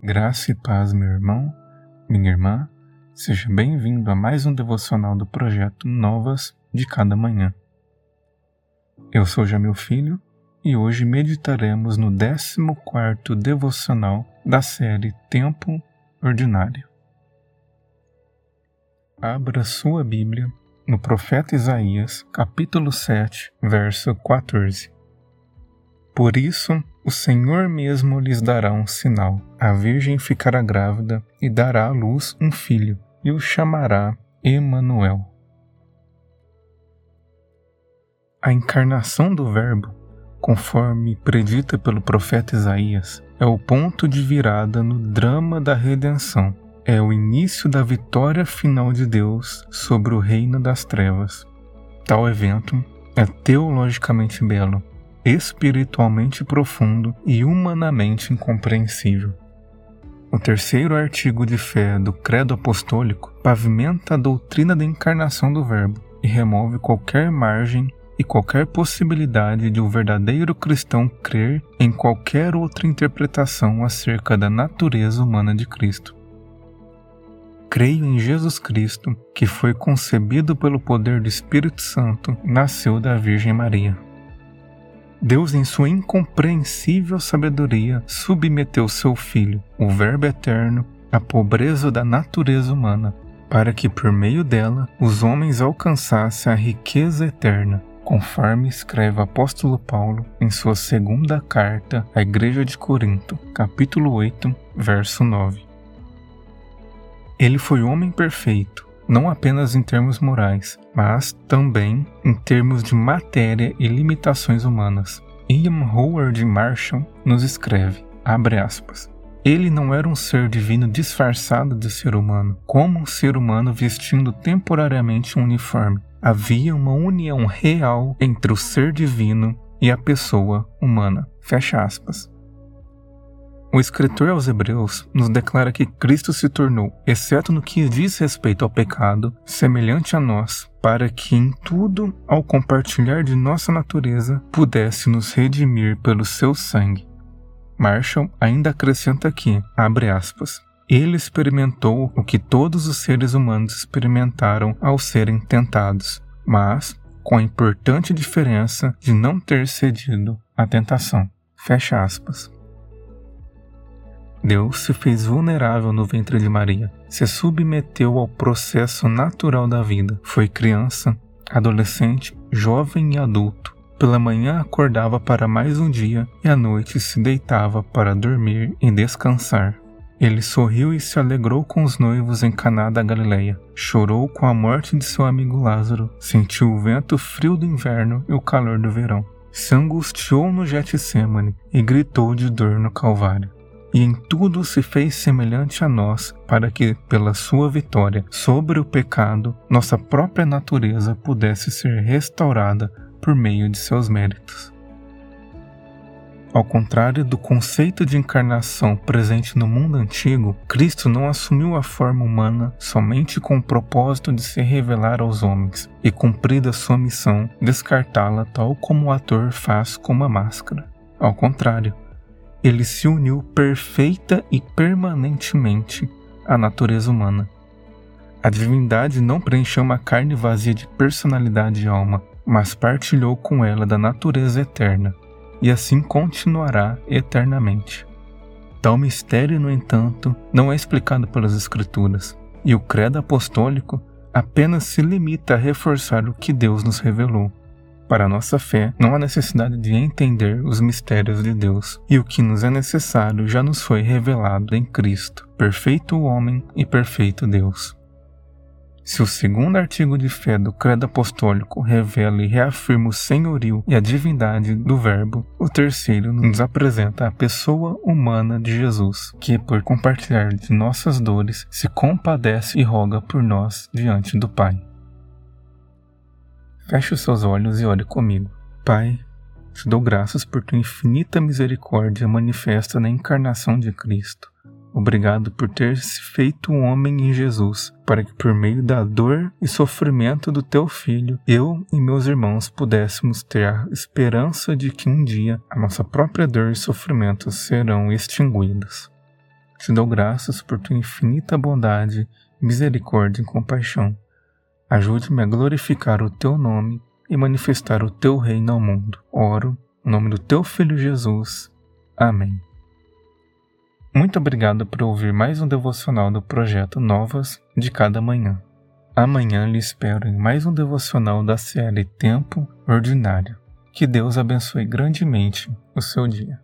Graça e paz, meu irmão, minha irmã, seja bem-vindo a mais um devocional do projeto Novas de Cada Manhã. Eu sou Jamil Filho e hoje meditaremos no 14 devocional da série Tempo Ordinário. Abra sua Bíblia no profeta Isaías, capítulo 7, verso 14. Por isso, o Senhor mesmo lhes dará um sinal. A virgem ficará grávida e dará à luz um filho, e o chamará Emanuel. A encarnação do Verbo, conforme predita pelo profeta Isaías, é o ponto de virada no drama da redenção. É o início da vitória final de Deus sobre o reino das trevas. Tal evento é teologicamente belo, espiritualmente profundo e humanamente incompreensível. O terceiro artigo de fé do Credo Apostólico pavimenta a doutrina da encarnação do Verbo e remove qualquer margem e qualquer possibilidade de um verdadeiro cristão crer em qualquer outra interpretação acerca da natureza humana de Cristo. Creio em Jesus Cristo, que foi concebido pelo poder do Espírito Santo, nasceu da Virgem Maria. Deus, em sua incompreensível sabedoria, submeteu seu Filho, o Verbo eterno, à pobreza da natureza humana, para que por meio dela os homens alcançassem a riqueza eterna, conforme escreve o apóstolo Paulo em sua segunda carta à Igreja de Corinto, capítulo 8, verso 9. Ele foi homem perfeito, não apenas em termos morais, mas também em termos de matéria e limitações humanas. Ian Howard Marshall nos escreve, abre aspas, ele não era um ser divino disfarçado de ser humano, como um ser humano vestindo temporariamente um uniforme. Havia uma união real entre o ser divino e a pessoa humana. Fecha aspas. O escritor aos Hebreus nos declara que Cristo se tornou, exceto no que diz respeito ao pecado, semelhante a nós, para que em tudo, ao compartilhar de nossa natureza, pudesse nos redimir pelo seu sangue. Marshall ainda acrescenta aqui, abre aspas, ele experimentou o que todos os seres humanos experimentaram ao serem tentados, mas com a importante diferença de não ter cedido à tentação. Fecha aspas. Deus se fez vulnerável no ventre de Maria, se submeteu ao processo natural da vida. Foi criança, adolescente, jovem e adulto. Pela manhã acordava para mais um dia e à noite se deitava para dormir e descansar. Ele sorriu e se alegrou com os noivos em Caná da Galileia. Chorou com a morte de seu amigo Lázaro. Sentiu o vento frio do inverno e o calor do verão. Se angustiou no Getsemane e gritou de dor no Calvário e em tudo se fez semelhante a nós, para que, pela sua vitória sobre o pecado, nossa própria natureza pudesse ser restaurada por meio de seus méritos. Ao contrário do conceito de encarnação presente no mundo antigo, Cristo não assumiu a forma humana somente com o propósito de se revelar aos homens e, cumprida sua missão, descartá-la tal como o ator faz com uma máscara. Ao contrário, ele se uniu perfeita e permanentemente à natureza humana. A divindade não preencheu uma carne vazia de personalidade e alma, mas partilhou com ela da natureza eterna, e assim continuará eternamente. Tal mistério, no entanto, não é explicado pelas Escrituras, e o credo apostólico apenas se limita a reforçar o que Deus nos revelou. Para nossa fé, não há necessidade de entender os mistérios de Deus, e o que nos é necessário já nos foi revelado em Cristo, perfeito homem e perfeito Deus. Se o segundo artigo de fé do Credo Apostólico revela e reafirma o senhorio e a divindade do Verbo, o terceiro nos apresenta a pessoa humana de Jesus, que, por compartilhar de nossas dores, se compadece e roga por nós diante do Pai. Feche os seus olhos e ore comigo. Pai, te dou graças por tua infinita misericórdia manifesta na encarnação de Cristo. Obrigado por ter se feito um homem em Jesus, para que por meio da dor e sofrimento do teu filho, eu e meus irmãos pudéssemos ter a esperança de que um dia a nossa própria dor e sofrimento serão extinguidos. te dou graças por tua infinita bondade, misericórdia e compaixão. Ajude-me a glorificar o teu nome e manifestar o teu reino ao mundo. Oro, em nome do teu filho Jesus. Amém. Muito obrigado por ouvir mais um devocional do projeto Novas de Cada Manhã. Amanhã lhe espero em mais um devocional da série Tempo Ordinário. Que Deus abençoe grandemente o seu dia.